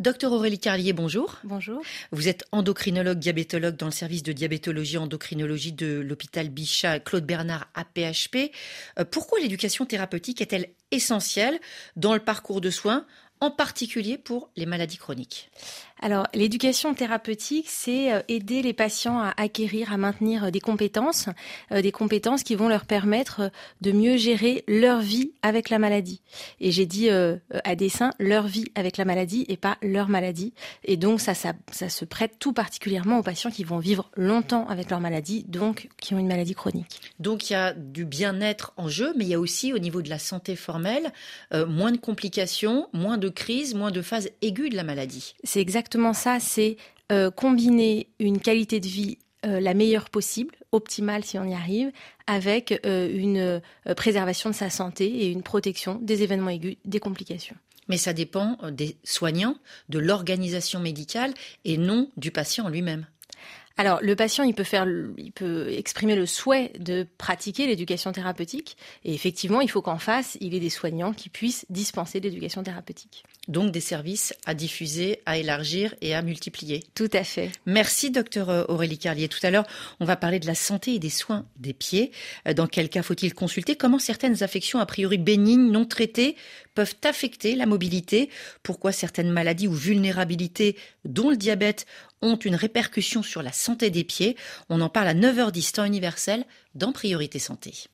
Docteur Aurélie Carlier, bonjour. Bonjour. Vous êtes endocrinologue diabétologue dans le service de diabétologie endocrinologie de l'hôpital Bichat Claude Bernard APHP. Euh, pourquoi l'éducation thérapeutique est-elle essentielle dans le parcours de soins, en particulier pour les maladies chroniques alors, l'éducation thérapeutique, c'est euh, aider les patients à acquérir, à maintenir euh, des compétences, euh, des compétences qui vont leur permettre de mieux gérer leur vie avec la maladie. Et j'ai dit à dessein leur vie avec la maladie et pas leur maladie. Et donc, ça, ça, ça se prête tout particulièrement aux patients qui vont vivre longtemps avec leur maladie, donc qui ont une maladie chronique. Donc, il y a du bien-être en jeu, mais il y a aussi au niveau de la santé formelle, moins de complications, moins de crises, moins de phases aiguës de la maladie. C'est exactement exactement ça, c'est euh, combiner une qualité de vie euh, la meilleure possible, optimale si on y arrive, avec euh, une préservation de sa santé et une protection des événements aigus, des complications. Mais ça dépend des soignants, de l'organisation médicale et non du patient lui-même. Alors, le patient, il peut faire, il peut exprimer le souhait de pratiquer l'éducation thérapeutique. Et effectivement, il faut qu'en face, il ait des soignants qui puissent dispenser l'éducation thérapeutique. Donc, des services à diffuser, à élargir et à multiplier. Tout à fait. Merci, docteur Aurélie Carlier. Tout à l'heure, on va parler de la santé et des soins des pieds. Euh, dans quel cas faut-il consulter? Comment certaines affections a priori bénignes, non traitées, peuvent affecter la mobilité Pourquoi certaines maladies ou vulnérabilités, dont le diabète, ont une répercussion sur la santé des pieds? On en parle à 9h10 temps universel dans Priorité Santé.